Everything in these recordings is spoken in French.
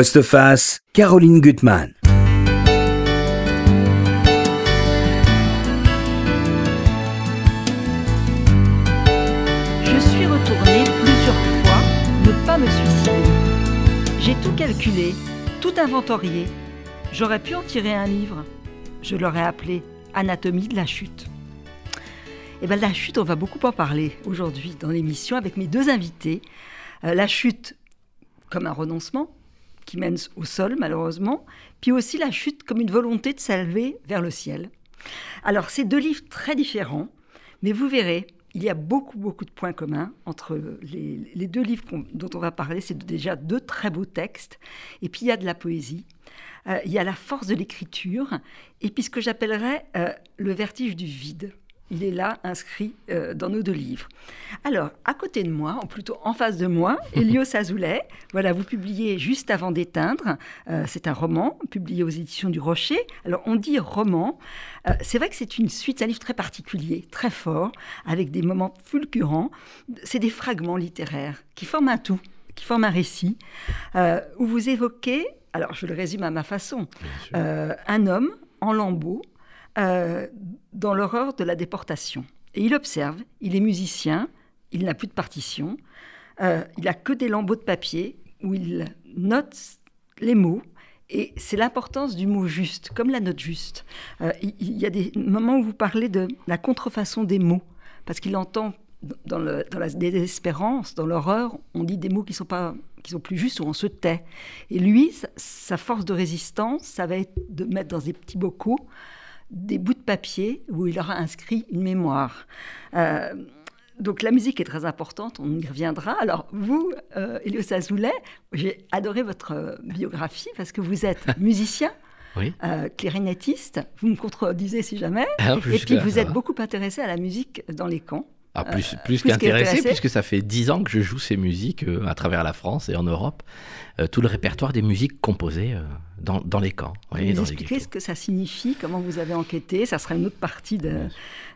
Postface, Caroline Gutmann. Je suis retournée plusieurs fois ne pas me suicider. J'ai tout calculé, tout inventorié. J'aurais pu en tirer un livre. Je l'aurais appelé Anatomie de la chute. Et bien la chute, on va beaucoup en parler aujourd'hui dans l'émission avec mes deux invités. Euh, la chute comme un renoncement qui mène au sol malheureusement, puis aussi la chute comme une volonté de s'élever vers le ciel. Alors c'est deux livres très différents, mais vous verrez, il y a beaucoup, beaucoup de points communs entre les, deux livres dont on va parler. C'est déjà deux très beaux textes. Et puis il y a de la poésie. Euh, il y a la force de l'écriture. Et puis ce que j'appellerais euh, le vertige du vide. Il est là, inscrit euh, dans nos deux livres. Alors, à côté de moi, ou plutôt en face de moi, Elios Azoulay. Voilà, vous publiez Juste avant d'éteindre. Euh, c'est un roman publié aux éditions du Rocher. Alors, on dit roman. Euh, c'est vrai que c'est une suite, un livre très particulier, très fort, avec des moments fulgurants. C'est des fragments littéraires qui forment un tout, qui forment un récit, où vous évoquez, alors je le résume à ma façon, un homme en lambeaux euh, dans l'horreur de la déportation. Et il observe, il est musicien, il n'a plus de partition, euh, il n'a que des lambeaux de papier où il note les mots. Et c'est l'importance du mot juste, comme la note juste. Euh, il, y a des moments où vous parlez de la contrefaçon des mots, parce qu'il entend dans, la désespérance, dans l'horreur, on dit des mots qui sont pas qui sont plus justes ou on se tait. Et lui, sa force de résistance, ça va être de mettre dans des petits bocaux des bouts de papier où il aura inscrit une mémoire. Euh, donc la musique est très importante, on y reviendra. Alors vous, euh, Elios Azoulay, j'ai adoré votre euh, biographie parce que vous êtes musicien. Oui. Euh, clarinettiste, vous me contredisez si jamais, ah, et puis vous êtes beaucoup intéressé à la musique dans les camps. Ah, plus, plus, qu'intéressé, puisque ça fait dix ans que je joue ces musiques à travers la France et en Europe. tout le répertoire des musiques composées dans, les camps. Oui, vous expliquez ce que ça signifie, comment vous avez enquêté, ça sera une autre partie de,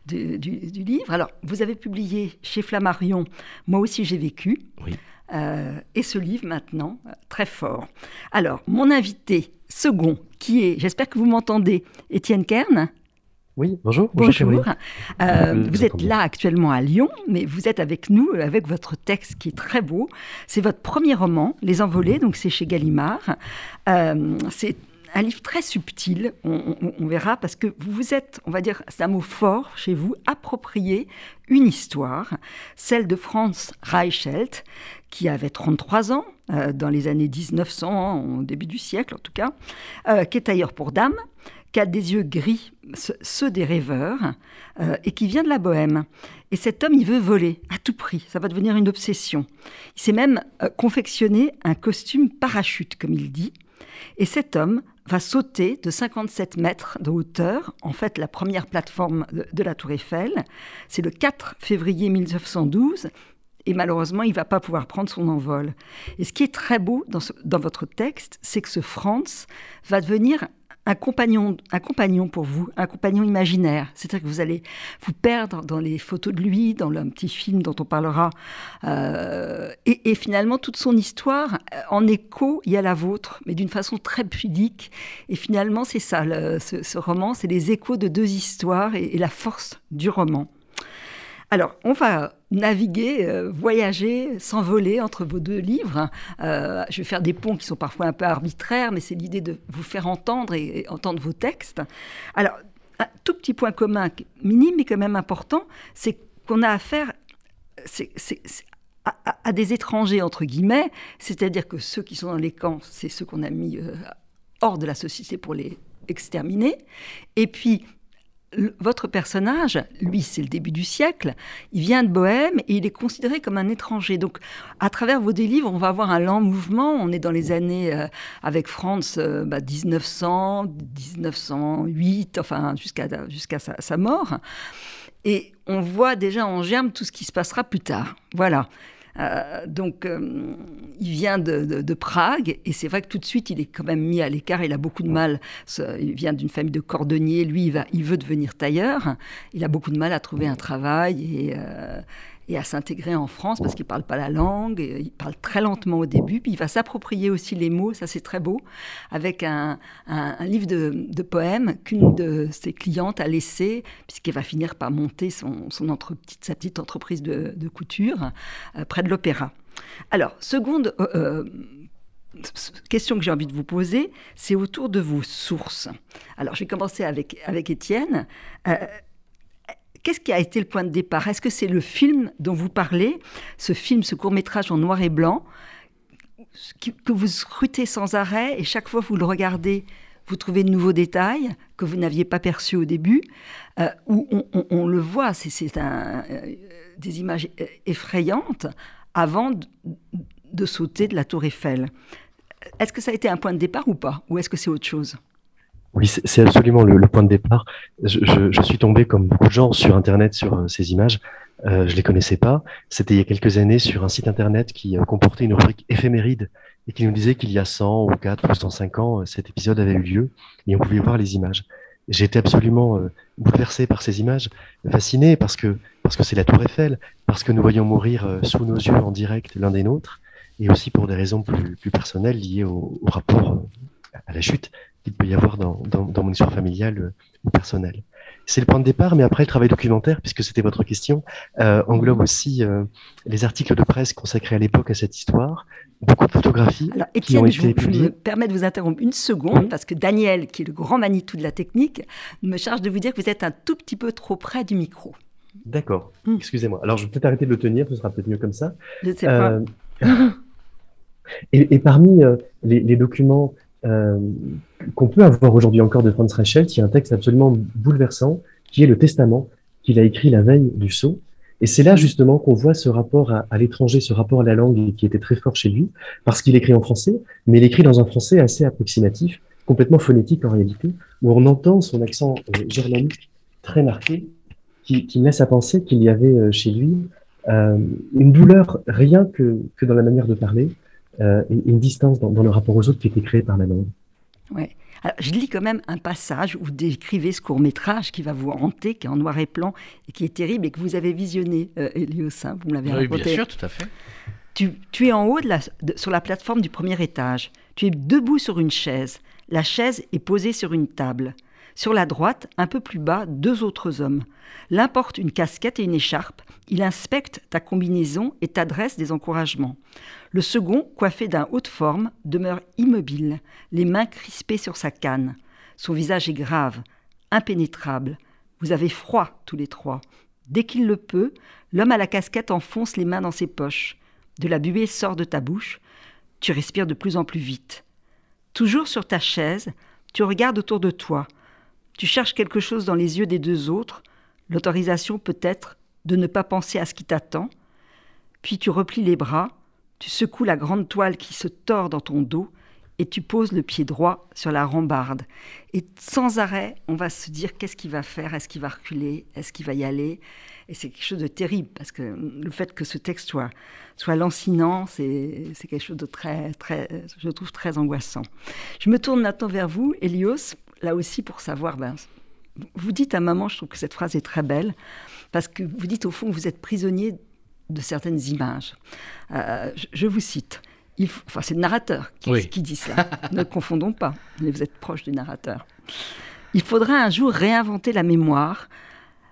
du, livre. Alors, vous avez publié chez Flammarion, Moi aussi j'ai vécu. Oui. Euh, et ce livre maintenant, très fort. Alors, mon invité second, qui est, j'espère que vous m'entendez, Étienne Kern. Oui, bonjour. Bonjour. Euh, vous êtes là actuellement à Lyon, mais vous êtes avec nous avec votre texte qui est très beau. C'est votre premier roman, Les Envolés, donc c'est chez Gallimard. Euh, c'est un livre très subtil, on, verra, parce que vous êtes, on va dire, c'est un mot fort chez vous, approprié une histoire, celle de Franz Reichelt, qui avait 33 ans euh, dans les années 1900, au début du siècle en tout cas, qui est ailleurs pour dame, qui a des yeux gris, ceux des rêveurs, euh, et qui vient de la bohème. Et cet homme, il veut voler à tout prix. Ça va devenir une obsession. Il s'est même euh, confectionné un costume parachute, comme il dit. Et cet homme va sauter de 57 mètres de hauteur, en fait la première plateforme de, la Tour Eiffel. C'est le 4 février 1912 et malheureusement, il ne va pas pouvoir prendre son envol. Et ce qui est très beau dans, dans votre texte, c'est que ce Franz va devenir un compagnon, un compagnon pour vous, un compagnon imaginaire. C'est-à-dire que vous allez vous perdre dans les photos de lui, dans le petit film dont on parlera. Euh, et, finalement, toute son histoire, euh, en écho, il y a la vôtre, mais d'une façon très pudique. Et finalement, c'est ça, ce, roman, c'est les échos de deux histoires et la force du roman. Alors, on va naviguer, euh, voyager, s'envoler entre vos deux livres. Euh, je vais faire des ponts qui sont parfois un peu arbitraires, mais c'est l'idée de vous faire entendre et, entendre vos textes. Alors, un tout petit point commun, minime mais quand même important, c'est qu'on a affaire à, des étrangers, entre guillemets, c'est-à-dire que ceux qui sont dans les camps, c'est ceux qu'on a mis euh, hors de la société pour les exterminer. Et puis, votre personnage, lui, c'est le début du siècle, il vient de Bohème et il est considéré comme un étranger. Donc, à travers vos deux livres, on va avoir un lent mouvement. On est dans les années euh, avec France 1900, 1908, euh, bah, enfin, jusqu'à jusqu'à sa, sa, mort. Et on voit déjà en germe tout ce qui se passera plus tard. Voilà. Euh, donc, euh, il vient de, Prague et c'est vrai que tout de suite, il est quand même mis à l'écart. Il a beaucoup de mal. Il vient d'une famille de cordonniers. Lui, il, va, il veut devenir tailleur. Il a beaucoup de mal à trouver un travail et, euh, et à s'intégrer en France parce qu'il ne parle pas la langue, il parle très lentement au début, puis il va s'approprier aussi les mots, ça c'est très beau, avec un, livre de, poèmes qu'une de ses clientes a laissé, puisqu'elle va finir par monter son, son sa petite entreprise de, couture euh, près de l'opéra. Alors, seconde euh, euh, question que j'ai envie de vous poser, c'est autour de vos sources. Alors, je vais commencer avec, avec Étienne. Qu'est-ce qui a été le point de départ? Est-ce que c'est le film dont vous parlez, ce film, ce court métrage en noir et blanc, que vous scrutez sans arrêt et chaque fois que vous le regardez, vous trouvez de nouveaux détails que vous n'aviez pas perçus au début, euh, où on, le voit, c'est euh, des images effrayantes avant de sauter de la tour Eiffel. Est-ce que ça a été un point de départ ou pas? Ou est-ce que c'est autre chose? Oui, c'est absolument le, point de départ. Je, suis tombé, comme beaucoup de gens, sur Internet sur euh, ces images. Euh, je les connaissais pas. C'était il y a quelques années sur un site Internet qui euh, comportait une rubrique éphéméride et qui nous disait qu'il y a 100 ou 4 ou 105 ans, euh, cet épisode avait eu lieu et on pouvait voir les images. Été absolument bouleversé par ces images, fasciné parce que parce que c'est la Tour Eiffel, parce que nous voyons mourir sous nos yeux en direct l'un des nôtres, et aussi pour des raisons plus, plus personnelles liées au, au rapport à la chute qu'il peut y avoir dans, dans, mon histoire familiale euh, ou personnelle. C'est le point de départ, mais après le travail documentaire, puisque c'était votre question, euh, englobe aussi euh, les articles de presse consacrés à l'époque à cette histoire, beaucoup de photographies Alors, qui ont été publiées. Je me permets de vous interrompre une seconde, parce que Daniel, qui est le grand Manitou de la technique, me charge de vous dire que vous êtes un tout petit peu trop près du micro. D'accord, hmm. excusez-moi. Alors je vais peut-être arrêter de le tenir, ce sera peut-être mieux comme ça. Je ne sais pas. et, et, parmi les, les, documents euh, qu'on peut avoir aujourd'hui encore de Franz Reichelt, qui est un texte absolument bouleversant, qui est le testament qu'il a écrit la veille du saut. Et c'est là justement qu'on voit ce rapport à, à l'étranger, ce rapport à la langue qui était très fort chez lui, parce qu'il écrit en français, mais il écrit dans un français assez approximatif, complètement phonétique en réalité, où on entend son accent euh, germanique très marqué, qui, qui laisse à penser qu'il y avait euh, chez lui euh, une douleur rien que, que dans la manière de parler, euh, une distance dans, dans, le rapport aux autres qui était créée par la langue. Ouais. Alors, je lis quand même un passage où vous décrivez ce court métrage qui va vous hanter, qui est en noir et blanc et qui est terrible et que vous avez visionné, euh, Elios. Hein, vous me l'avez oui, bien sûr, tout à fait. Tu, tu es en haut de la, sur la plateforme du premier étage. Tu es debout sur une chaise. La chaise est posée sur une table. Sur la droite, un peu plus bas, deux autres hommes. L'un porte une casquette et une écharpe. Il inspecte ta combinaison et t'adresse des encouragements. Le second, coiffé d'un haut de forme, demeure immobile, les mains crispées sur sa canne. Son visage est grave, impénétrable. Vous avez froid tous les trois. Dès qu'il le peut, l'homme à la casquette enfonce les mains dans ses poches. De la buée sort de ta bouche. Tu respires de plus en plus vite. Toujours sur ta chaise, tu regardes autour de toi. Tu cherches quelque chose dans les yeux des deux autres, l'autorisation peut-être de ne pas penser à ce qui t'attend. Puis tu replies les bras, tu secoues la grande toile qui se tord dans ton dos et tu poses le pied droit sur la rambarde. Et sans arrêt, on va se dire qu'est-ce qu'il va faire? Est-ce qu'il va reculer? Est-ce qu'il va y aller? Et c'est quelque chose de terrible parce que le fait que ce texte soit, soit lancinant, c'est quelque chose de très, très, je trouve très angoissant. Je me tourne maintenant vers vous, Elios, là aussi pour savoir, ben, vous dites à maman, je trouve que cette phrase est très belle, parce que vous dites au fond que vous êtes prisonnier de certaines images. Euh, je, vous cite. Il enfin, c'est le narrateur qui, qui dit ça. ne confondons pas, mais vous êtes proche du narrateur. Il faudra un jour réinventer la mémoire.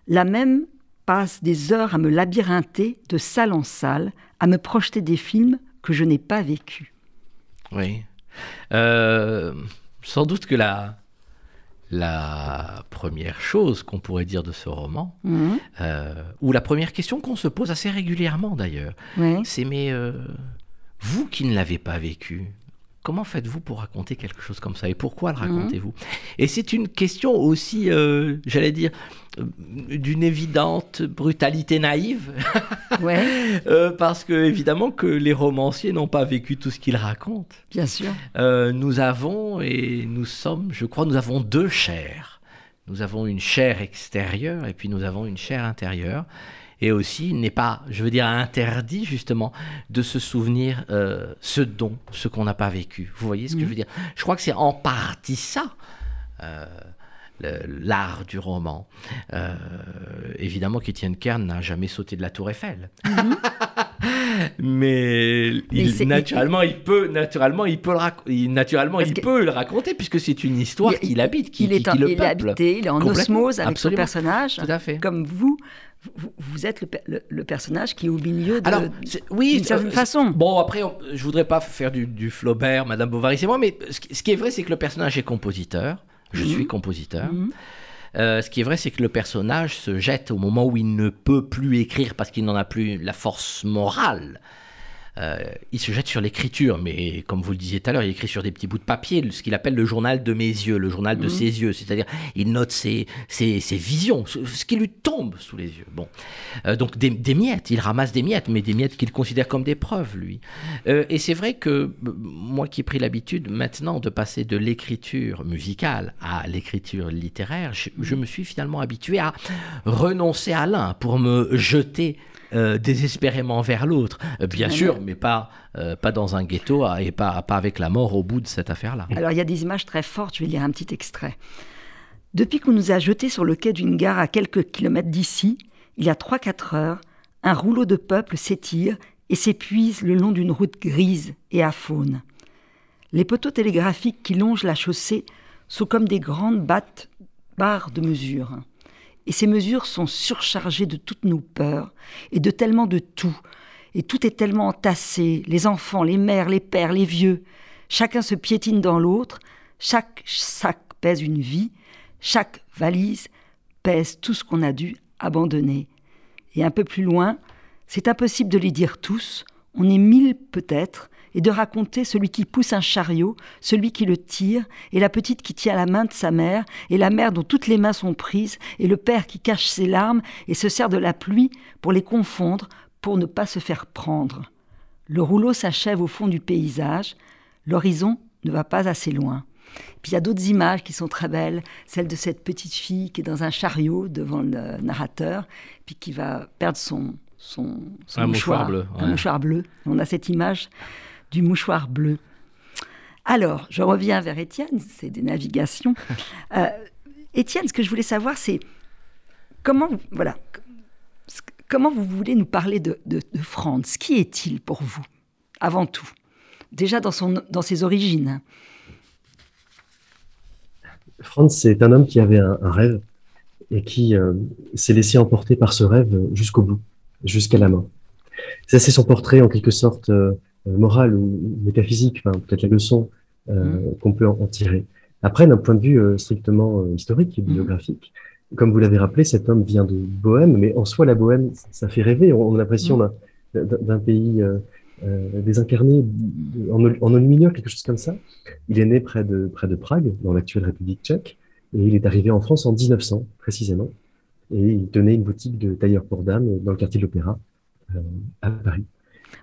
La même passe des heures à me labyrinther de salle en salle, à me projeter des films que je n'ai pas vécus. Oui. Euh, sans doute que la, la première chose qu'on pourrait dire de ce roman, mhm. euh, ou la première question qu'on se pose assez régulièrement d'ailleurs, c'est mais euh, vous qui ne l'avez pas vécu, Comment faites-vous pour raconter quelque chose comme ça et pourquoi le mhm. racontez-vous? Et c'est une question aussi, euh, j'allais dire, euh, d'une évidente brutalité naïve. ouais. Euh, parce que évidemment que les romanciers n'ont pas vécu tout ce qu'ils racontent. Bien sûr. nous avons et nous sommes, je crois, nous avons deux chairs. Nous avons une chair extérieure et puis nous avons une chair intérieure et aussi n'est pas, je veux dire, interdit justement de se souvenir euh, ce don, ce qu'on n'a pas vécu. Vous voyez ce que je veux dire? Je crois que c'est en partie ça. Euh, l'art du roman. Euh, évidemment qu'Étienne Kern n'a jamais sauté de la tour Eiffel. Mhm. mais, il, naturellement, il peut, naturellement, il peut le, naturellement, il peut le raconter puisque c'est une histoire qu'il habite, qui, il est, qui, le il est habité, il est en osmose avec son personnage. Tout à fait. Comme vous, vous, êtes le, personnage qui est au milieu de. Alors, oui, d'une certaine façon. Bon, après, je voudrais pas faire du, Flaubert, Madame Bovary, c'est moi, mais ce, qui est vrai, c'est que le personnage est compositeur. Je suis mhm. compositeur. Mhm. Euh, ce qui est vrai, c'est que le personnage se jette au moment où il ne peut plus écrire parce qu'il n'en a plus la force morale. Euh, il se jette sur l'écriture, mais comme vous le disiez tout à l'heure, il écrit sur des petits bouts de papier, ce qu'il appelle le journal de mes yeux, le journal de mhm. ses yeux, c'est-à-dire il note ses, ses, visions, ce, qui lui tombe sous les yeux. Bon, euh, donc des, miettes, il ramasse des miettes, mais des miettes qu'il considère comme des preuves, lui. Euh, et c'est vrai que moi qui ai pris l'habitude maintenant de passer de l'écriture musicale à l'écriture littéraire, je, me suis finalement habitué à renoncer à l'un pour me jeter euh, désespérément vers l'autre. Euh, bien sûr, mais pas, euh, pas dans un ghetto et pas, pas avec la mort au bout de cette affaire-là. Alors il y a des images très fortes, je vais lire un petit extrait. Depuis qu'on nous a jetés sur le quai d'une gare à quelques kilomètres d'ici, il y a 3-4 heures, un rouleau de peuple s'étire et s'épuise le long d'une route grise et à faune. Les poteaux télégraphiques qui longent la chaussée sont comme des grandes battes barres de mesure. Et ces mesures sont surchargées de toutes nos peurs et de tellement de tout. Et tout est tellement entassé, les enfants, les mères, les pères, les vieux. Chacun se piétine dans l'autre, chaque sac pèse une vie, chaque valise pèse tout ce qu'on a dû abandonner. Et un peu plus loin, c'est impossible de les dire tous, on est mille peut-être, et de raconter celui qui pousse un chariot, celui qui le tire, et la petite qui tient la main de sa mère, et la mère dont toutes les mains sont prises, et le père qui cache ses larmes et se sert de la pluie pour les confondre, pour ne pas se faire prendre. Le rouleau s'achève au fond du paysage, l'horizon ne va pas assez loin. Puis il y a d'autres images qui sont très belles, celle de cette petite fille qui est dans un chariot devant le narrateur, puis qui va perdre son, son, mouchoir, bleu. Un mouchoir bleu. On a cette image du mouchoir bleu. Alors, je reviens vers Étienne, c'est des navigations. Euh, Étienne, ce que je voulais savoir, c'est comment, voilà, comment vous voulez nous parler de, de, Franz? Qui est-il pour vous, avant tout? Déjà dans, son, dans ses origines. Franz, c'est un homme qui avait un, rêve et qui euh, s'est laissé emporter par ce rêve jusqu'au bout, jusqu'à la main. Ça, c'est son portrait en quelque sorte euh, morale ou métaphysique, enfin, peut-être la leçon euh, mm. qu'on peut en, tirer. Après, d'un point de vue euh, strictement historique et mm. biographique, comme vous l'avez rappelé, cet homme vient de Bohème, mais en soi, la Bohème, ça fait rêver. On, a l'impression mm. d'un pays euh, désincarné, en, en aluminium, quelque chose comme ça. Il est né près de, près de Prague, dans l'actuelle République tchèque, et il est arrivé en France en 1900, précisément. Et il tenait une boutique de tailleur pour dames dans le quartier de l'Opéra, à Paris.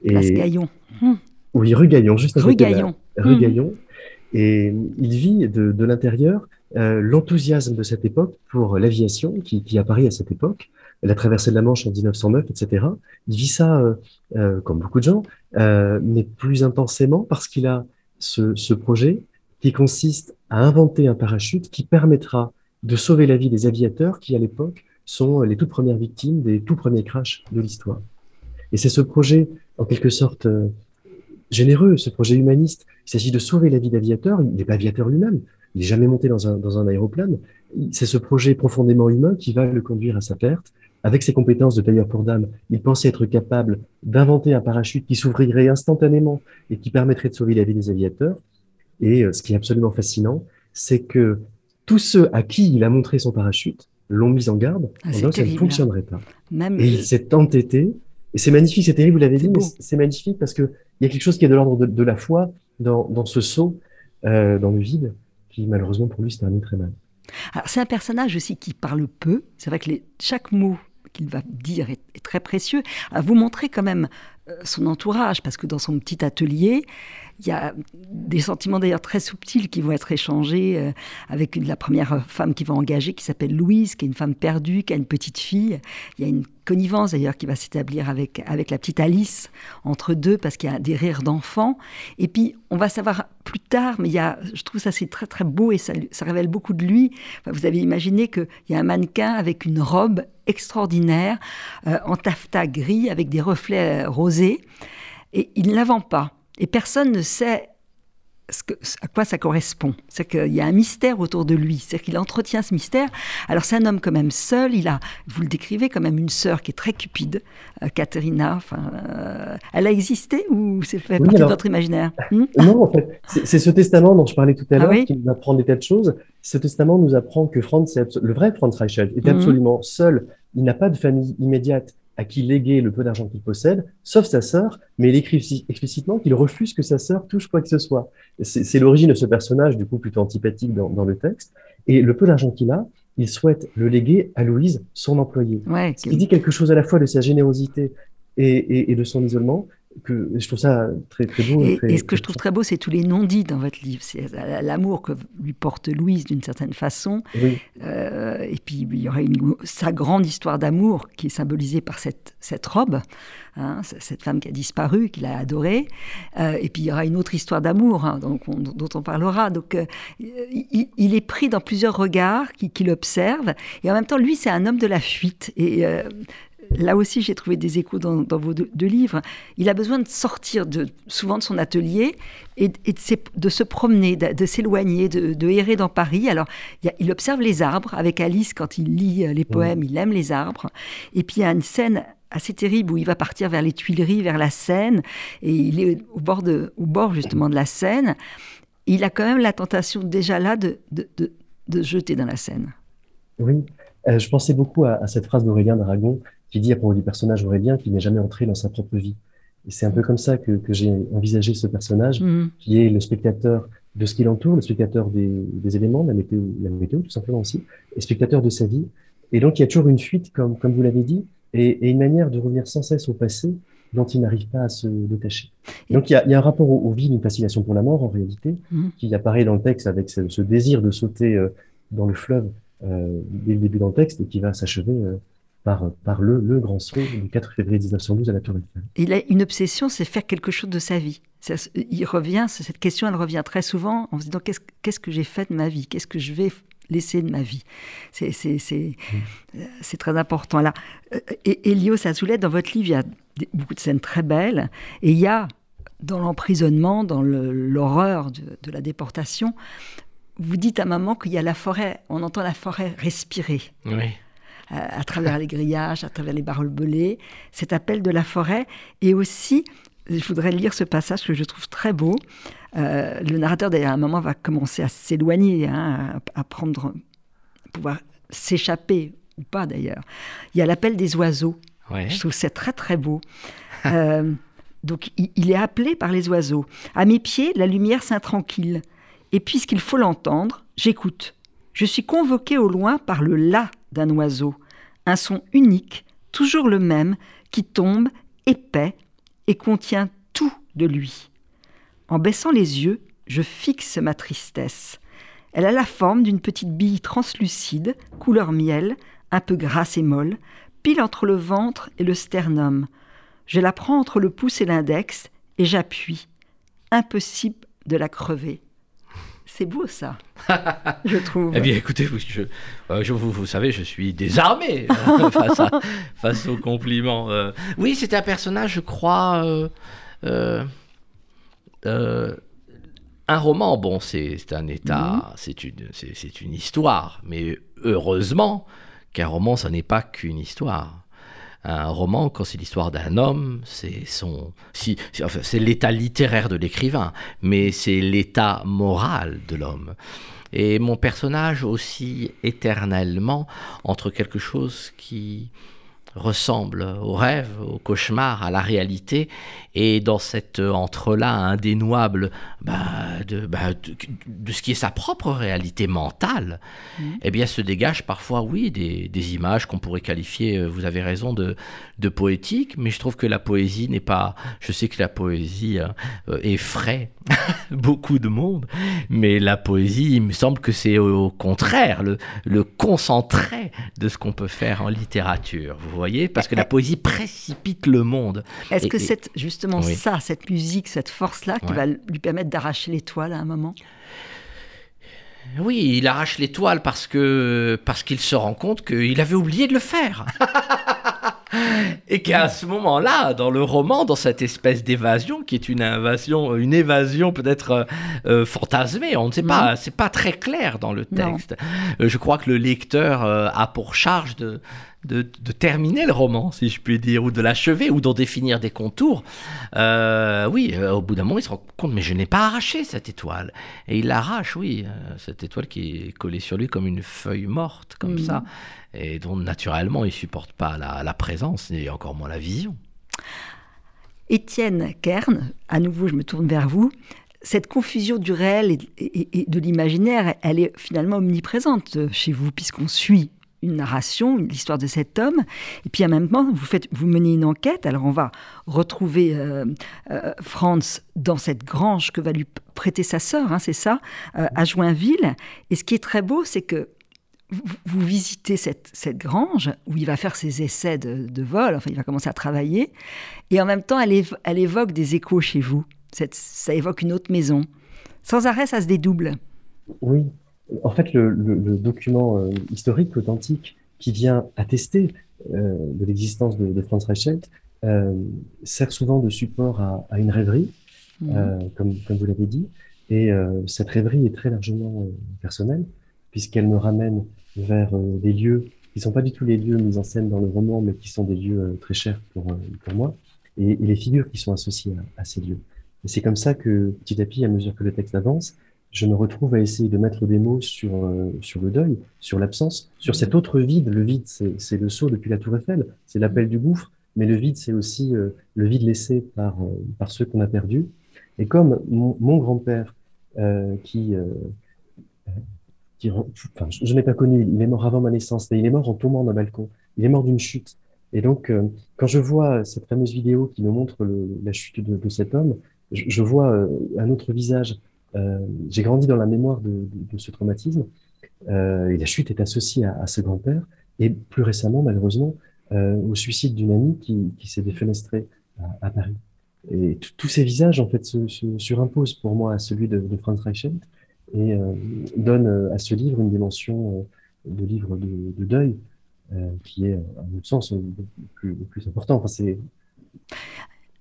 Place Gaillon. Hum. Oui, rue Gaillon, juste rue Gaillon. Rue hum. Gaillon. Et il vit de, de l'intérieur euh, l'enthousiasme de cette époque pour l'aviation qui, qui, apparaît à cette époque, la traversée de la Manche en 1909, etc. Il vit ça euh, euh, comme beaucoup de gens, mais plus intensément parce qu'il a ce, ce projet qui consiste à inventer un parachute qui permettra de sauver la vie des aviateurs qui, à l'époque, sont les toutes premières victimes des tout premiers crashs de l'histoire. Et c'est ce projet en quelque sorte euh, généreux, ce projet humaniste. Il s'agit de sauver la vie d'aviateur. Il n'est pas aviateur lui-même. Il n'est jamais monté dans un, dans un aéroplane. C'est ce projet profondément humain qui va le conduire à sa perte. Avec ses compétences de tailleur pour dame, il pensait être capable d'inventer un parachute qui s'ouvrirait instantanément et qui permettrait de sauver la vie des aviateurs. Et euh, ce qui est absolument fascinant, c'est que tous ceux à qui il a montré son parachute l'ont mis en garde ah, en disant que ça ne fonctionnerait pas. Même et il s'est entêté et c'est magnifique, c'est terrible, vous l'avez dit, mais c'est magnifique parce qu'il y a quelque chose qui est de l'ordre de, la foi dans, dans ce saut euh, dans le vide, qui malheureusement pour lui se termine très mal. C'est un personnage aussi qui parle peu. C'est vrai que les, chaque mot qu'il va dire est, très précieux. À vous montrer quand même euh, son entourage, parce que dans son petit atelier, il y a des sentiments d'ailleurs très subtils qui vont être échangés euh, avec la première femme qui va engager, qui s'appelle Louise, qui est une femme perdue, qui a une petite fille. Il y a une connivence d'ailleurs qui va s'établir avec, avec la petite Alice entre deux parce qu'il y a des rires d'enfants. Et puis on va savoir plus tard, mais il y a, je trouve ça c'est très très beau et ça, ça révèle beaucoup de lui. vous avez imaginé qu'il y a un mannequin avec une robe extraordinaire euh, en taffetas gris avec des reflets euh, rosés et il ne la pas. Et personne ne sait à quoi ça correspond. C'est qu'il y a un mystère autour de lui, c'est qu'il entretient ce mystère. Alors c'est un homme quand même seul, il a, vous le décrivez quand même une sœur qui est très cupide, euh, Katharina, enfin, euh, elle a existé ou c'est fait partie de votre imaginaire? Hmm? Non, en fait, c'est ce testament dont je parlais tout à ah l'heure qui nous apprend des tas de choses. Ce testament nous apprend que Franz, le vrai Franz Reichelt, est hmm. absolument seul. Il n'a pas de famille immédiate à qui léguer le peu d'argent qu'il possède, sauf sa sœur, mais il écrit explicitement qu'il refuse que sa sœur touche quoi que ce soit. C'est l'origine de ce personnage, du coup, plutôt antipathique dans, dans le texte. Et le peu d'argent qu'il a, il souhaite le léguer à Louise, son employé. Ouais, Ce qui dit quelque chose à la fois de sa générosité et, et, et de son isolement, que je trouve ça très, très beau. Et, ce que je trouve très beau, c'est tous les non-dits dans votre livre. C'est l'amour que lui porte Louise d'une certaine façon. Euh, et puis, il y aurait une, sa grande histoire d'amour qui est symbolisée par cette, cette robe, hein, cette femme qui a disparu, qu'il a adorée. Euh, et puis, il y aura une autre histoire d'amour hein, dont, dont, on parlera. Donc, euh, il, est pris dans plusieurs regards qui, qui l'observent. Et en même temps, lui, c'est un homme de la fuite. Et là aussi, j'ai trouvé des échos dans, vos deux, livres. Il a besoin de sortir de, souvent de son atelier et, de, se promener, de, s'éloigner, de, errer dans Paris. Alors, il, observe les arbres. Avec Alice, quand il lit euh, les poèmes, il aime les arbres. Et puis, il y a une scène assez terrible où il va partir vers les Tuileries, vers la Seine, et il est au bord, de, au bord justement de la Seine. il a quand même la tentation déjà là de, de, jeter dans la Seine. Oui, euh, je pensais beaucoup à, à cette phrase d'Aurélien d'Aragon qui dit à propos du personnage Aurélien qu'il n'est jamais entré dans sa propre vie. Et c'est un peu comme ça que, que j'ai envisagé ce personnage, mm. qui est le spectateur de ce qui l'entoure, le spectateur des, des, éléments, la météo, la météo tout simplement aussi, et spectateur de sa vie. Et donc il y a toujours une fuite, comme, comme vous l'avez dit, et, et, une manière de revenir sans cesse au passé dont il n'arrive pas à se détacher. Donc il y a, il y a un rapport au, au vide, une fascination pour la mort en réalité, mm. qui apparaît dans le texte avec ce, ce désir de sauter euh, dans le fleuve euh, dès le début dans le texte et qui va s'achever euh, par, le, le, grand saut du 4 février 1912 à la Tour Eiffel. Il a une obsession, c'est faire quelque chose de sa vie. Il revient, cette question, elle revient très souvent en se disant qu'est-ce que j'ai fait de ma vie? Qu'est-ce que je vais laisser de ma vie? C'est mmh. très important. Là, et Elios Azoulay, dans votre livre, il y a beaucoup de scènes très belles. Et il y a, dans l'emprisonnement, dans l'horreur de, de, la déportation, vous dites à maman qu'il y a la forêt, on entend la forêt respirer. Oui à, travers les grillages, à travers les belées, cet appel de la forêt. Et aussi, je voudrais lire ce passage que je trouve très beau. Euh, le narrateur, d'ailleurs, à un moment, va commencer à s'éloigner, hein, à, prendre, à pouvoir s'échapper, ou pas d'ailleurs. Il y a l'appel des oiseaux. Je trouve c'est très, très beau. Euh, donc, il, il, est appelé par les oiseaux. À mes pieds, la lumière s'intranquille. Et puisqu'il faut l'entendre, j'écoute. Je suis convoqué au loin par le la d'un oiseau, un son unique, toujours le même, qui tombe, épais, et contient tout de lui. En baissant les yeux, je fixe ma tristesse. Elle a la forme d'une petite bille translucide, couleur miel, un peu grasse et molle, pile entre le ventre et le sternum. Je la prends entre le pouce et l'index et j'appuie. Impossible de la crever. C'est beau ça, je trouve. Eh bien écoutez, vous, je, euh, vous, vous, savez, je suis désarmé face, aux compliments. Euh. oui, c'était un personnage, je crois... Euh, un roman, bon, c'est un état, mhm. c'est une, une histoire, mais heureusement qu'un roman, ça n'est pas qu'une histoire un roman, quand c'est l'histoire d'un homme, c'est son, c'est l'état littéraire de l'écrivain, mais c'est l'état moral de l'homme. Et mon personnage aussi éternellement entre quelque chose qui ressemble au rêve, au cauchemar, à la réalité, et dans cet entre-là indénouable bah, de, bah, de, ce qui est sa propre réalité mentale, mmh. eh bien se dégagent parfois, oui, des, des images qu'on pourrait qualifier, vous avez raison, de, de poétique, mais je trouve que la poésie n'est pas... Je sais que la poésie euh, effraie beaucoup de monde, mais la poésie, il me semble que c'est au contraire le, le concentré de ce qu'on peut faire en littérature, vous voyez Parce que la poésie précipite le monde. Est-ce que c'est justement ça, cette musique, cette force-là, qui va lui permettre d'arracher l'étoile à un moment? Oui, il arrache l'étoile parce que parce qu'il se rend compte qu'il avait oublié de le faire. et qu'à ce moment-là, dans le roman, dans cette espèce d'évasion, qui est une invasion, une évasion peut-être euh, euh, fantasmée, on ne sait pas, c'est pas très clair dans le texte. Euh, je crois que le lecteur a pour charge de, de, terminer le roman, si je puis dire, ou de l'achever, ou d'en définir des contours. oui, au bout d'un moment, il se rend compte, mais je n'ai pas arraché cette étoile. Et il l'arrache, oui, cette étoile qui est collée sur lui comme une feuille morte, comme mm. ça et dont naturellement il supporte pas la, présence et encore moins la vision. Étienne Kern, à nouveau je me tourne vers vous, cette confusion du réel et, de l'imaginaire, elle est finalement omniprésente chez vous, puisqu'on suit une narration, l'histoire de cet homme, et puis en même temps, vous, faites, vous menez une enquête, alors on va retrouver euh, euh, Franz dans cette grange que va lui prêter sa sœur, hein, c'est ça, euh, à Joinville, et ce qui est très beau, c'est que vous, visitez cette, cette, grange où il va faire ses essais de, vol, enfin il va commencer à travailler, et en même temps elle, elle évoque des échos chez vous, ça évoque une autre maison. Sans arrêt, ça se dédouble. Oui, en fait le, document euh, historique authentique qui vient attester euh, de l'existence de, Franz Reichelt euh, sert souvent de support à, une rêverie, mmh. comme, comme vous l'avez dit, et cette rêverie est très largement personnelle puisqu'elle me ramène vers euh, des lieux qui sont pas du tout les lieux mis en scène dans le roman, mais qui sont des lieux euh, très chers pour, euh, pour moi, et, les figures qui sont associées à, ces lieux. Et c'est comme ça que, petit à petit, à mesure que le texte avance, je me retrouve à essayer de mettre des mots sur, sur le deuil, sur l'absence, sur cet autre vide. Le vide, c'est le saut depuis la Tour Eiffel, c'est l'appel du gouffre, mais le vide, c'est aussi le vide laissé par, par ceux qu'on a perdus. Et comme mon, mon grand-père, qui, je, n'ai pas connu, il est mort avant ma naissance, mais il est mort en tombant d'un balcon. Il est mort d'une chute. Et donc, euh, quand je vois cette fameuse vidéo qui nous montre la chute de, cet homme, je, vois euh, un autre visage. Euh, j'ai grandi dans la mémoire de, ce traumatisme, et la chute est associée à, ce grand-père, et plus récemment, malheureusement, au suicide d'une amie qui, s'est défenestrée à, Paris. Et tous ces visages, en fait, se, surimposent pour moi à celui de, Franz Reichelt et euh, donne euh, à ce livre une dimension euh, de livre de, deuil qui est, à mon sens, le plus, plus important. Enfin, c'est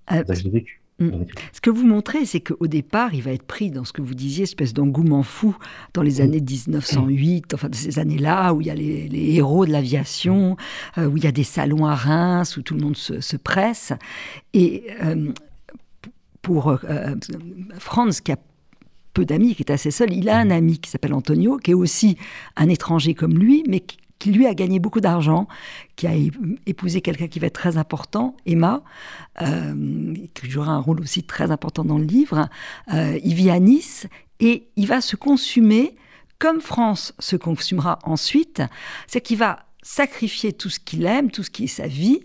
ça que j'ai vécu. Mm. Ce que vous montrez, c'est qu'au départ, il va être pris dans ce que vous disiez, espèce d'engouement fou dans les mm. années 1908, enfin de ces années-là où il y a les, héros de l'aviation, où il y a des salons à Reims, où tout le monde se, presse. Et pour Franz, qui a peu d'amis, qui est assez seul. Il a un ami qui s'appelle Antonio, qui est aussi un étranger comme lui, mais qui, lui a gagné beaucoup d'argent, qui a épousé quelqu'un qui va être très important, Emma, euh, qui jouera un rôle aussi très important dans le livre. Euh, il vit à Nice et il va se consumer comme France se consumera ensuite, c'est qu'il va sacrifier tout ce qu'il aime, tout ce qui est sa vie,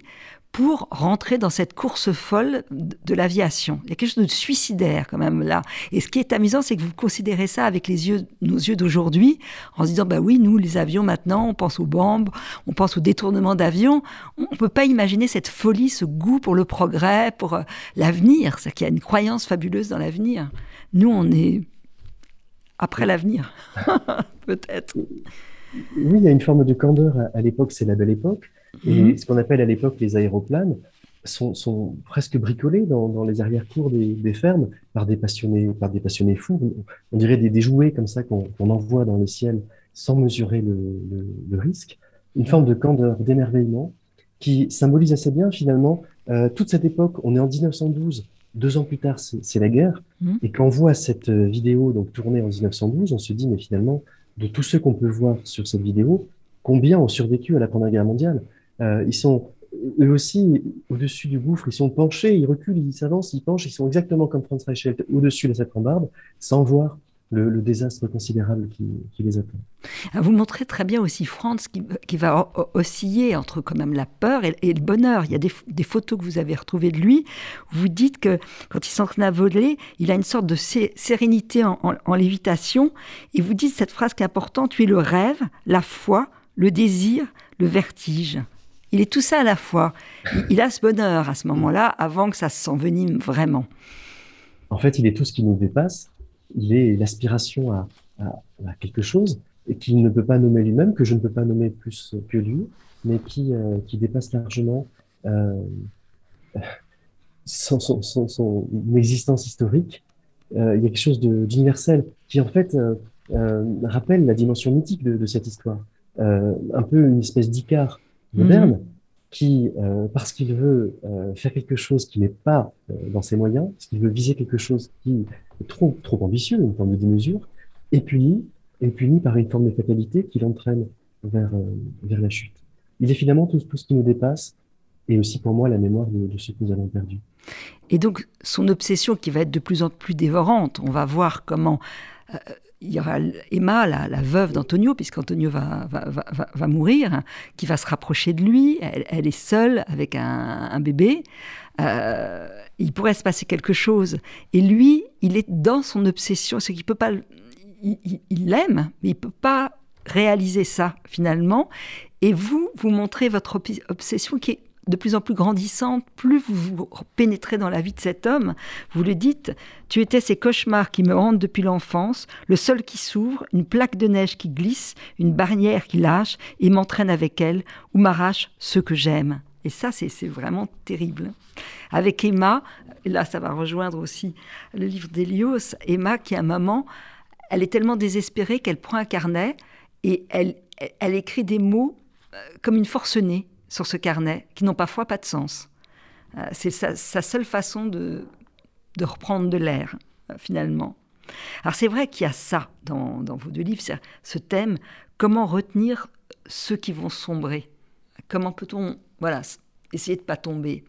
pour rentrer dans cette course folle de l'aviation. Il y a quelque chose de suicidaire quand même là. Et ce qui est amusant, c'est que vous considérez ça avec les yeux, nos yeux d'aujourd'hui, en se disant, bah oui, nous, les avions maintenant, on pense aux bombes, on pense au détournement d'avions. On ne peut pas imaginer cette folie, ce goût pour le progrès, pour euh, l'avenir. C'est qu'il y a une croyance fabuleuse dans l'avenir. Nous, on est après l'avenir, peut-être. Oui, il y a une forme de candeur à l'époque, c'est la belle époque. Et mhm. ce qu'on appelle à l'époque les aéroplanes sont, sont presque bricolés dans, dans les arrière-cours des, des, fermes par des passionnés, par des passionnés fous. On dirait des, des jouets comme ça qu'on envoie dans le ciel sans mesurer le, le, le, risque. Une forme de candeur, d'émerveillement qui symbolise assez bien finalement euh, toute cette époque. On est en 1912. Deux ans plus tard, c'est la guerre. Mhm. Et quand on voit cette euh, vidéo donc tournée en 1912, on se dit mais finalement de tous ceux qu'on peut voir sur cette vidéo, combien ont survécu à la Première Guerre mondiale? Euh, ils sont eux aussi, au-dessus du gouffre, ils sont penchés, ils reculent, ils s'avancent, ils penchent, ils sont exactement comme Franz Reichelt, au-dessus de cette rambarde, sans voir le, désastre considérable qui, les attend. Ah, vous montrez très bien aussi Franz qui, va osciller entre quand même la peur et, le bonheur. Il y a des, photos que vous avez retrouvées de lui. Où vous dites que quand il s'entraîne à voler, il a une sorte de sérénité en, en lévitation. Et vous dites cette phrase qui est importante, tu es le rêve, la foi, le désir, le vertige. Il est tout ça à la fois. Il, a ce bonheur à ce moment-là, avant que ça s'envenime vraiment. En fait, il est tout ce qui nous dépasse. Il est l'aspiration à, quelque chose qu'il ne peut pas nommer lui-même, que je ne peux pas nommer plus que lui, mais qui, euh, dépasse largement euh, son, existence historique. Euh, il y a quelque chose d'universel qui, en fait, rappelle la dimension mythique de, de cette histoire. un peu une espèce d'Icare moderne mhm. qui, euh, parce qu'il veut euh, faire quelque chose qui n'est pas euh, dans ses moyens, parce qu'il veut viser quelque chose qui est trop, trop ambitieux, une forme de démesure, est puni, est puni par une forme de fatalité qui l'entraîne vers, vers la chute. Il est finalement tout, tout, ce qui nous dépasse et aussi pour moi la mémoire de, de ce que nous avons perdu. Et donc son obsession qui va être de plus en plus dévorante, on va voir comment il y aura Emma, la, veuve d'Antonio, puisqu'Antonio va, va, mourir, qui va se rapprocher de lui. Elle, est seule avec un, bébé. Euh, il pourrait se passer quelque chose. Et lui, il est dans son obsession. Ce qu'il peut pas. Il l'aime, mais il peut pas réaliser ça finalement. Et vous, vous montrez votre obsession qui est de plus en plus grandissante, plus vous vous pénétrez dans la vie de cet homme, vous le dites, tu étais ces cauchemars qui me hantent depuis l'enfance, le sol qui s'ouvre, une plaque de neige qui glisse, une barrière qui lâche et m'entraîne avec elle, ou m'arrache ce que j'aime. Et ça, c'est vraiment terrible. Avec Emma, là, ça va rejoindre aussi le livre d'Elios, Emma, qui à moment, elle est tellement désespérée qu'elle prend un carnet et elle, elle écrit des mots euh, comme une forcenée sur ce carnet qui n'ont parfois pas de sens. Euh, c'est sa, seule façon de, de reprendre de l'air, euh, finalement. Alors c'est vrai qu'il y a ça dans, dans vos deux livres, ce thème, comment retenir ceux qui vont sombrer Comment peut-on voilà, essayer de pas tomber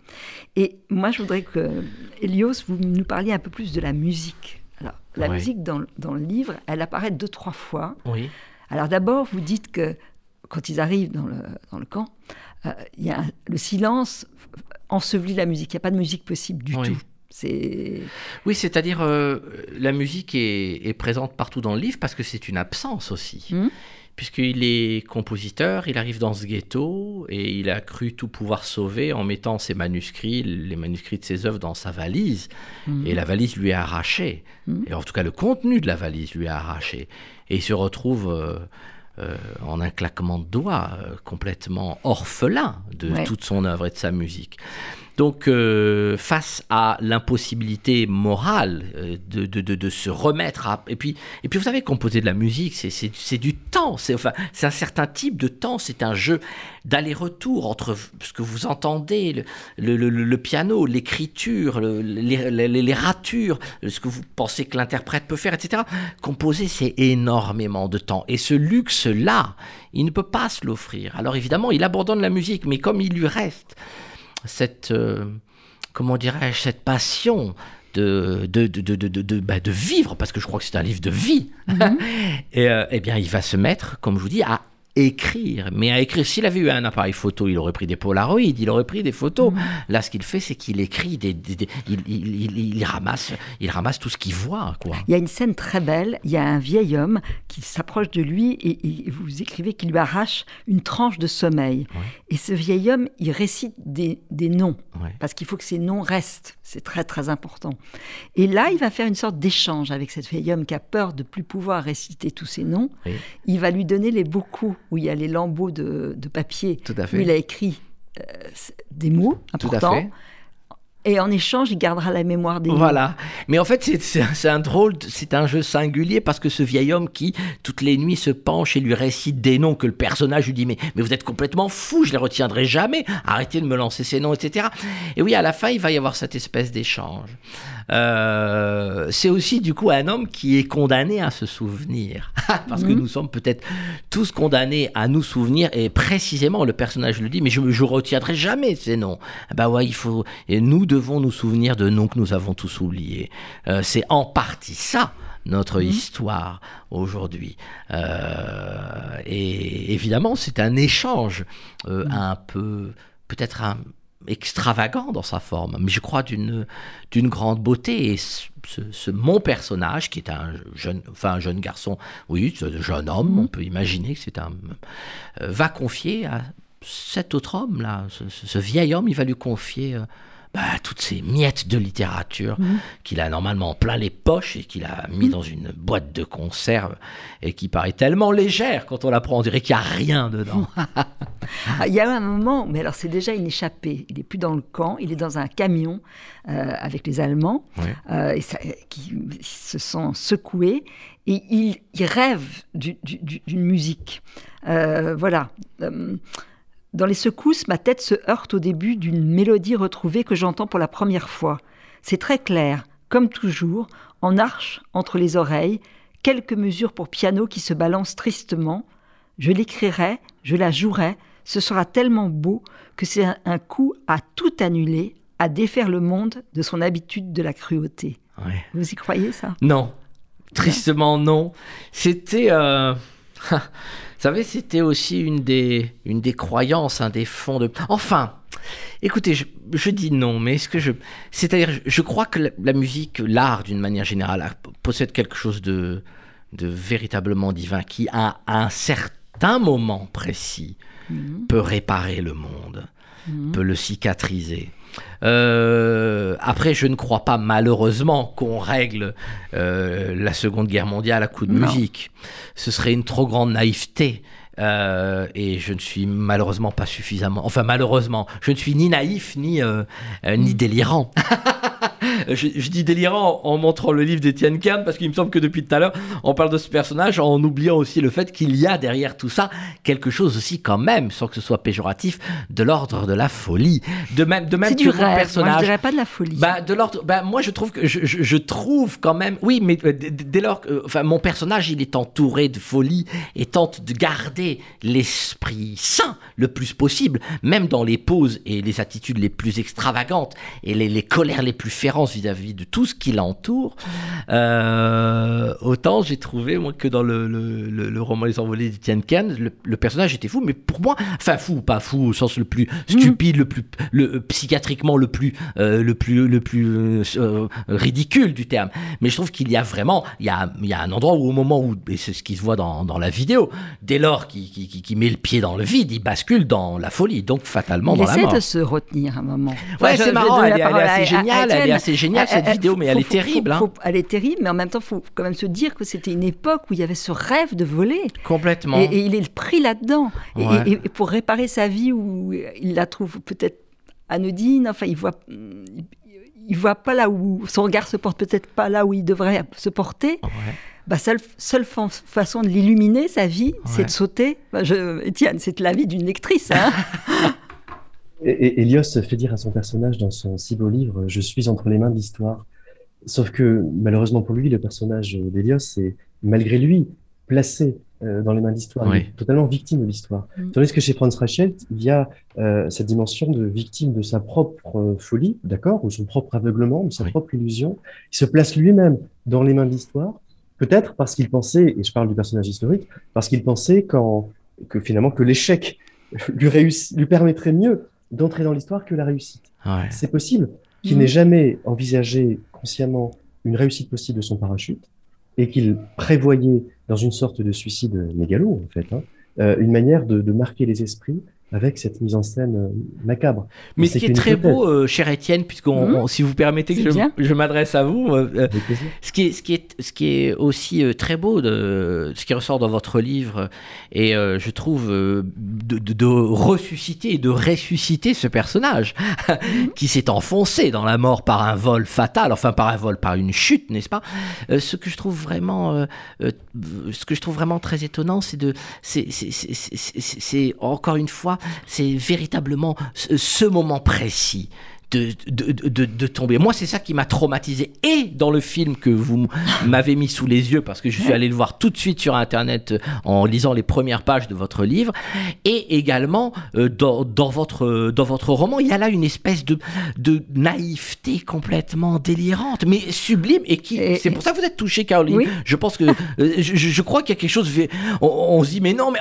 Et moi, je voudrais que, Elios, vous nous parliez un peu plus de la musique. Alors, la musique dans, dans, le livre, elle apparaît deux, trois fois. Oui. Alors d'abord, vous dites que quand ils arrivent dans le, dans le camp, y a le silence ensevelit la musique. Il n'y a pas de musique possible du tout. Oui, c'est-à-dire euh, la musique est, présente partout dans le livre parce que c'est une absence aussi. Hmm. Puisqu'il est compositeur, il arrive dans ce ghetto et il a cru tout pouvoir sauver en mettant ses manuscrits, les manuscrits de ses œuvres dans sa valise. Hmm. Et la valise lui est arrachée. Hmm. Et en tout cas, le contenu de la valise lui est arraché. Et il se retrouve euh, euh, en un claquement de doigts, euh, complètement orphelin de toute son œuvre et de sa musique. Donc, euh, face à l'impossibilité morale euh, de, de, de, se remettre à... Et puis, et puis vous savez, composer de la musique, c'est du temps. C'est enfin, un certain type de temps. C'est un jeu d'aller-retour entre ce que vous entendez, le, le, le, piano, l'écriture, les, les, les, ratures, ce que vous pensez que l'interprète peut faire, etc. Composer, c'est énormément de temps. Et ce luxe-là, il ne peut pas se l'offrir. Alors évidemment, il abandonne la musique, mais comme il lui reste cette, euh, comment dirais-je, cette passion de, de, de, de, bah, de, vivre, parce que je crois que c'est un livre de vie, mhm. et, euh, eh bien, il va se mettre, comme je vous dis, à écrire. Mais à écrire, s'il avait eu un appareil photo, il aurait pris des Polaroids, il aurait pris des photos. Là, ce qu'il fait, c'est qu'il écrit, des, il, ramasse, il ramasse tout ce qu'il voit. Quoi. Il y a une scène très belle. Il y a un vieil homme qui s'approche de lui et, vous écrivez qu'il lui arrache une tranche de sommeil. Et ce vieil homme, il récite des, noms parce qu'il faut que ces noms restent. C'est très très important. Et là, il va faire une sorte d'échange avec cet vieil homme qui a peur de plus pouvoir réciter tous ces noms. Il va lui donner les beaux coups où il y a les lambeaux de, papier, Tout à fait. où il a écrit euh, des mots importants. Et en échange, il gardera la mémoire des Voilà. Mais en fait, c'est un drôle, c'est un jeu singulier parce que ce vieil homme qui, toutes les nuits, se penche et lui récite des noms que le personnage lui dit Mais, mais vous êtes complètement fou, je les retiendrai jamais, arrêtez de me lancer ces noms, etc. Et oui, à la fin, il va y avoir cette espèce d'échange. Euh, c'est aussi du coup un homme qui est condamné à se souvenir. Parce que mhm. nous sommes peut-être tous condamnés à nous souvenir, et précisément le personnage le dit, mais je ne retiendrai jamais ces noms. Bah ouais, il faut, et nous devons nous souvenir de noms que nous avons tous oubliés. Euh, c'est en partie ça notre mhm. histoire aujourd'hui. Euh, et évidemment, c'est un échange mhm. un peu, peut-être un, extravagant dans sa forme, mais je crois d'une d'une grande beauté. Et ce, mon personnage, qui est un jeune, enfin un jeune garçon, oui, un jeune homme, mhm. on peut imaginer que c'est un, euh, va confier à cet autre homme là, ce, vieil homme, il va lui confier. Bah, toutes ces miettes de littérature mhm. qu'il a normalement plein les poches et qu'il a mis mhm. dans une boîte de conserve et qui paraît tellement légère quand on la prend, on dirait qu'il n'y a rien dedans. Ah, il y a un moment, mais alors c'est déjà une échappée, il n'est plus dans le camp, il est dans un camion euh, avec les Allemands euh, et qui se sont secoués et il, rêve d'une musique. Euh, voilà. Dans les secousses, ma tête se heurte au début d'une mélodie retrouvée que j'entends pour la première fois. C'est très clair, comme toujours, en arche entre les oreilles, quelques mesures pour piano qui se balancent tristement. Je l'écrirai, je la jouerai, ce sera tellement beau que c'est un, coup à tout annuler, à défaire le monde de son habitude de la cruauté. Vous y croyez ça? Non, tristement non. C'était... Euh, Vous savez, c'était aussi une des, une des croyances, un des fonds de... Enfin, écoutez, je, dis non, mais est-ce que je... C'est-à-dire, je crois que la, musique, l'art d'une manière générale, possède quelque chose de, de véritablement divin qui, à, un certain moment précis, mhm. peut réparer le monde, mhm. peut le cicatriser. Euh, après, je ne crois pas malheureusement qu'on règle euh, la Seconde Guerre mondiale à coup de musique. Ce serait une trop grande naïveté. Euh, et je ne suis malheureusement pas suffisamment. Enfin, malheureusement, je ne suis ni naïf ni, ni délirant. je, dis délirant en, montrant le livre d'Étienne Kern parce qu'il me semble que depuis tout à l'heure, on parle de ce personnage en oubliant aussi le fait qu'il y a derrière tout ça quelque chose aussi quand même, sans que ce soit péjoratif, de l'ordre de la folie. De même, de même que mon personnage. Moi, je dirais pas de la folie. Bah, de l'ordre. Bah, moi, je trouve que je, je, trouve quand même. Oui, mais euh, dès lors que, enfin, mon personnage, il est entouré de folie et tente de garder l'esprit sain le plus possible, même dans les poses et les attitudes les plus extravagantes et les, les colères les plus vis-à-vis de tout ce qui l'entoure. Euh, autant j'ai trouvé moi, que dans le, le, roman Les Envolés d'Etienne Kern, le, personnage était fou, mais pour moi, enfin fou, pas fou au sens le plus stupide, le plus le, psychiatriquement le plus, euh, le plus, le plus euh, ridicule du terme. Mais je trouve qu'il y a vraiment, il y a, il y a un endroit où au moment où, et c'est ce qui se voit dans, dans la vidéo, dès lors qu'il qui, qui, met le pied dans le vide, il bascule dans la folie, donc fatalement dans la mort. Il essaie de se retenir un moment. Ouais, c'est marrant, elle, est assez géniale, elle est assez géniale cette vidéo, mais elle est terrible. Hein. elle est terrible, mais en même temps, il faut quand même se dire que c'était une époque où il y avait ce rêve de voler. Complètement. Et, il est pris là-dedans. Et, pour réparer sa vie où il la trouve peut-être anodine, enfin, il voit. Il, voit pas là où son regard se porte peut-être pas là où il devrait se porter. Bah, seule, seule façon de l'illuminer, sa vie, c'est de sauter. Bah, je, Étienne, c'est la vie d'une lectrice. Hein Et, Elios fait dire à son personnage dans son si beau livre Je suis entre les mains de l'histoire. Sauf que malheureusement pour lui, le personnage d'Elios est malgré lui placé euh, dans les mains de l'histoire, totalement victime de l'histoire. Mm. Tandis que chez Franz Rachel, il y a euh, cette dimension de victime de sa propre euh, folie, d'accord, ou son propre aveuglement, ou sa propre illusion. Il se place lui-même dans les mains de l'histoire, peut-être parce qu'il pensait, et je parle du personnage historique, parce qu'il pensait quand, que finalement que l'échec lui, lui permettrait mieux d'entrer dans l'histoire que la réussite. C'est possible qu'il n'ait jamais envisagé consciemment une réussite possible de son parachute et qu'il prévoyait dans une sorte de suicide mégalo, en fait, hein, euh, une manière de, marquer les esprits avec cette mise en scène euh, macabre. Mais ce qui est très beau, euh, cher Étienne, puisqu'on, Mhm. on- si vous permettez que je, m'adresse à vous, euh, euh, ce qui est, ce qui est, ce qui est aussi euh, très beau de ce qui ressort dans votre livre, et euh, je trouve euh, de, de- de ressusciter et de ressusciter ce personnage qui s'est enfoncé dans la mort par un vol fatal, enfin par un vol, par une chute, n'est-ce pas? Euh, Ce que je trouve vraiment, euh, euh, ce que je trouve vraiment très étonnant, c'est de, c'est, c'est, c'est- c'est- c'est- c'est- encore une fois, c'est véritablement ce, moment précis. De, de, de, de tomber. Moi, c'est ça qui m'a traumatisé. Et dans le film que vous m'avez mis sous les yeux, parce que je suis allé le voir tout de suite sur Internet euh, en lisant les premières pages de votre livre, et également euh, dans, dans, votre, dans votre roman, il y a là une espèce de, de naïveté complètement délirante, mais sublime, et qui. C'est pour ça que vous êtes touchée, Caroline. Oui. Je pense que. euh, je, je crois qu'il y a quelque chose. On, on se dit, mais non, mais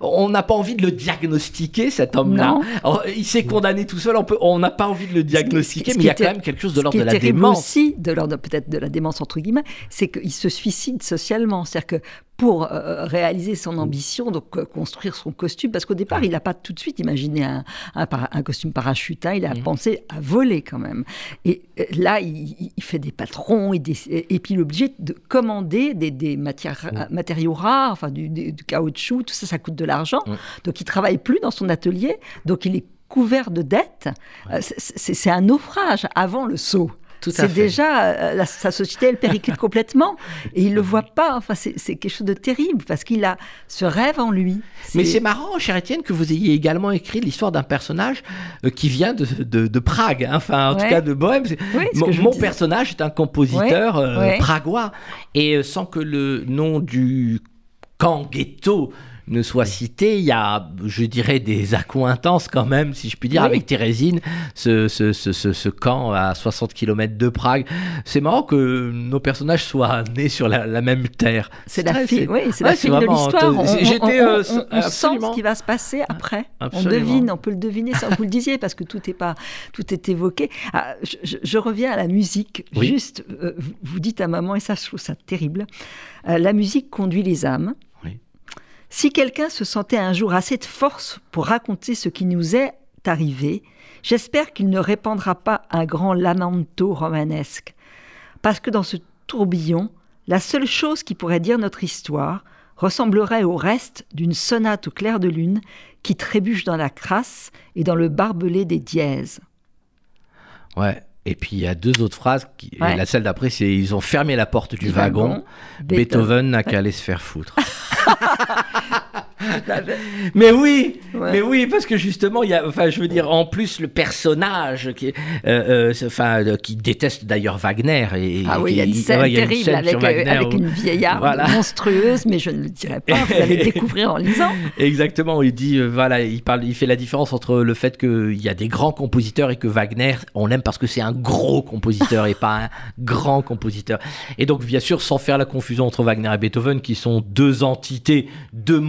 on n'a pas envie de le diagnostiquer, cet homme-là. Alors, Il s'est condamné tout seul, on peut- on n'a pas envie de le qui mais il y a était- quand même quelque chose de l'ordre de la démence. aussi, de l'ordre peut-être de la démence entre guillemets, c'est qu'il se suicide socialement. C'est-à-dire que pour euh, réaliser son ambition, donc euh, construire son costume, parce qu'au départ, il n'a pas tout de suite imaginé un, un para- un costume parachutin, il a Mhm. pensé à voler quand même. Et euh, là, il, fait des patrons, et puis il est obligé de commander des, des matières, Mhm. matériaux rares, enfin du, du- du caoutchouc, tout ça, ça coûte de l'argent. Mhm. Donc il travaille plus dans son atelier, donc il est couvert de dettes. Euh, c'est- un naufrage avant le saut. C'est déjà euh, la- sa société elle périclite complètement et il le voit pas. Enfin, c'est quelque chose de terrible parce qu'il a ce rêve en lui. Mais c'est marrant, cher Étienne, que vous ayez également écrit l'histoire d'un personnage euh, qui vient de, de- de Prague, hein, enfin en tout cas de Bohème. Oui, mon personnage est un compositeur Ouais, euh, ouais. pragois, et sans que le nom du camp ghetto ne soit cité, il y a, je dirais, des accointances quand même, si je puis dire, Oui. avec Thérésine, ce, ce, ce, ce- camp à 60 km de Prague. C'est marrant que nos personnages soient nés sur la, la même terre. C'est la fille, oui, c'est ouais, la fille de l'histoire. On, j'étais, on- on- euh, on- on sent ce qui va se passer après. On Absolument. devine, on peut le deviner sans que vous le disiez parce que tout est pas, tout est évoqué. Ah, je, reviens à la musique. Oui. Juste, euh, vous- vous dites à maman et ça, je trouve ça terrible. euh, la musique conduit les âmes. Si quelqu'un se sentait un jour assez de force pour raconter ce qui nous est arrivé, j'espère qu'il ne répandra pas un grand lamento romanesque. Parce que dans ce tourbillon, la seule chose qui pourrait dire notre histoire ressemblerait au reste d'une sonate au clair de lune qui trébuche dans la crasse et dans le barbelé des dièses. Ouais. Et puis il y a deux autres phrases. Qui, et la celle d'après, c'est ils ont fermé la porte du, wagon. Beethoven n'a qu'à aller se faire foutre. mais oui, Ouais. mais oui, parce que justement, il y a, enfin, je veux dire, en plus le personnage qui, euh, euh, enfin, euh, qui déteste d'ailleurs Wagner et Ah oui, il y a une scène ouais, une terrible scène avec, où- une vieillarde Voilà. monstrueuse, mais je ne le dirai pas, vous allez le découvrir en lisant. Exactement, il dit voilà, il parle, il fait la différence entre le fait qu'il y a des grands compositeurs et que Wagner, on l'aime parce que c'est un gros compositeur et pas un grand compositeur. Et donc bien sûr, sans faire la confusion entre Wagner et Beethoven, qui sont deux entités, deux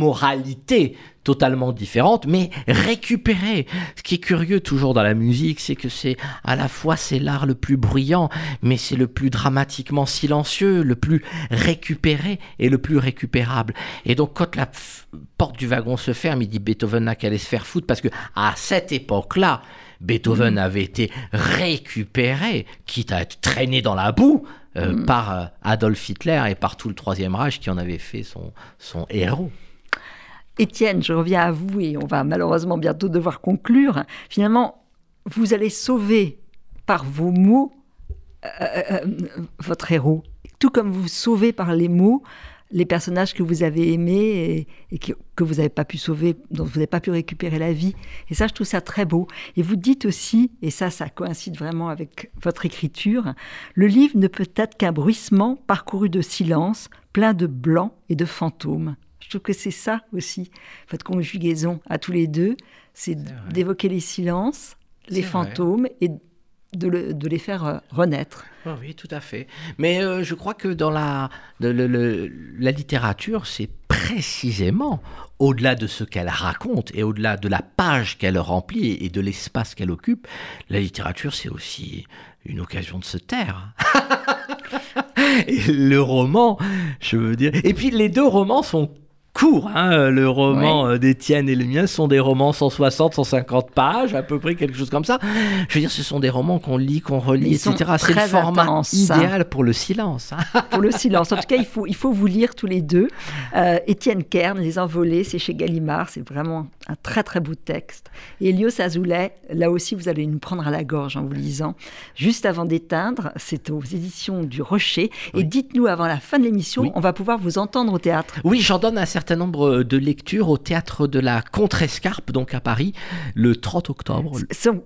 totalement différentes, mais récupérées. Ce qui est curieux toujours dans la musique, c'est que c'est à la fois c'est l'art le plus bruyant, mais c'est le plus dramatiquement silencieux, le plus récupéré et le plus récupérable. Et donc quand la porte du wagon se ferme, il dit Beethoven n'a qu'à aller se faire foutre parce que à cette époque-là, Beethoven avait été récupéré, quitte à être traîné dans la boue euh, par euh, Adolf Hitler et par tout le Troisième Reich qui en avait fait son, son héros. Étienne, je reviens à vous et on va malheureusement bientôt devoir conclure. Finalement, vous allez sauver par vos mots euh, euh, votre héros, tout comme vous sauvez par les mots les personnages que vous avez aimés et, que, vous n'avez pas pu sauver, dont vous n'avez pas pu récupérer la vie. Et ça, je trouve ça très beau. Et vous dites aussi, et ça, ça coïncide vraiment avec votre écriture, le livre ne peut être qu'un bruissement parcouru de silence, plein de blanc et de fantômes. Trouve que c'est ça aussi, votre conjugaison à tous les deux, c'est d'évoquer les silences, les vrai. fantômes et de, le- de les faire euh, renaître. Oh oui, tout à fait. Mais euh, je crois que dans la, de- le- le- la littérature, c'est précisément au-delà de ce qu'elle raconte et au-delà de la page qu'elle remplit et de l'espace qu'elle occupe, la littérature, c'est aussi une occasion de se taire. et le roman, je veux dire. Et puis les deux romans sont court. hein. Le roman euh, d'Étienne et le mien sont des romans 160, 150 pages, à peu près quelque chose comme ça. Je veux dire, ce sont des romans qu'on lit, qu'on relit, Ils etc. C'est le format hein. idéal pour le silence. hein. pour le silence. En tout cas, il faut, il faut vous lire tous les deux. Euh, Étienne Kern, Les Envolés, c'est chez Gallimard. C'est vraiment un très très beau texte. Et Elios Azoulay, là aussi, vous allez nous prendre à la gorge en vous lisant. Juste avant d'éteindre, c'est aux éditions du Rocher. Et dites-nous avant la fin de l'émission, Oui. on va pouvoir vous entendre au théâtre. Oui, j'en donne un certain nombre de lectures au théâtre de la Contrescarpe, donc à Paris, le 30 octobre.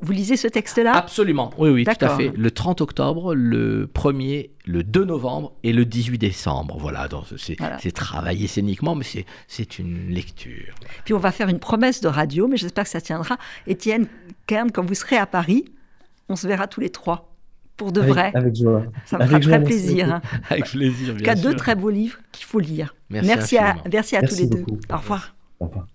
Vous lisez ce texte-là? Absolument, oui, oui, tout à fait. Le 30 octobre, le 1er, le 2 novembre et le 18 décembre. Voilà, donc c'est Voilà. c'est travaillé scéniquement, mais c'est- c'est une lecture. Puis on va faire une promesse de radio, mais j'espère que ça tiendra. Étienne Kern, quand vous serez à Paris, on se verra tous les trois. Pour de Avec- vrai. Avec joie. Ça me avec fera joie, très plaisir. hein. Avec plaisir, En tout bien cas, deux très beaux livres qu'il faut lire. Merci merci à, merci à tous Merci les deux. beaucoup. Au revoir. Au revoir.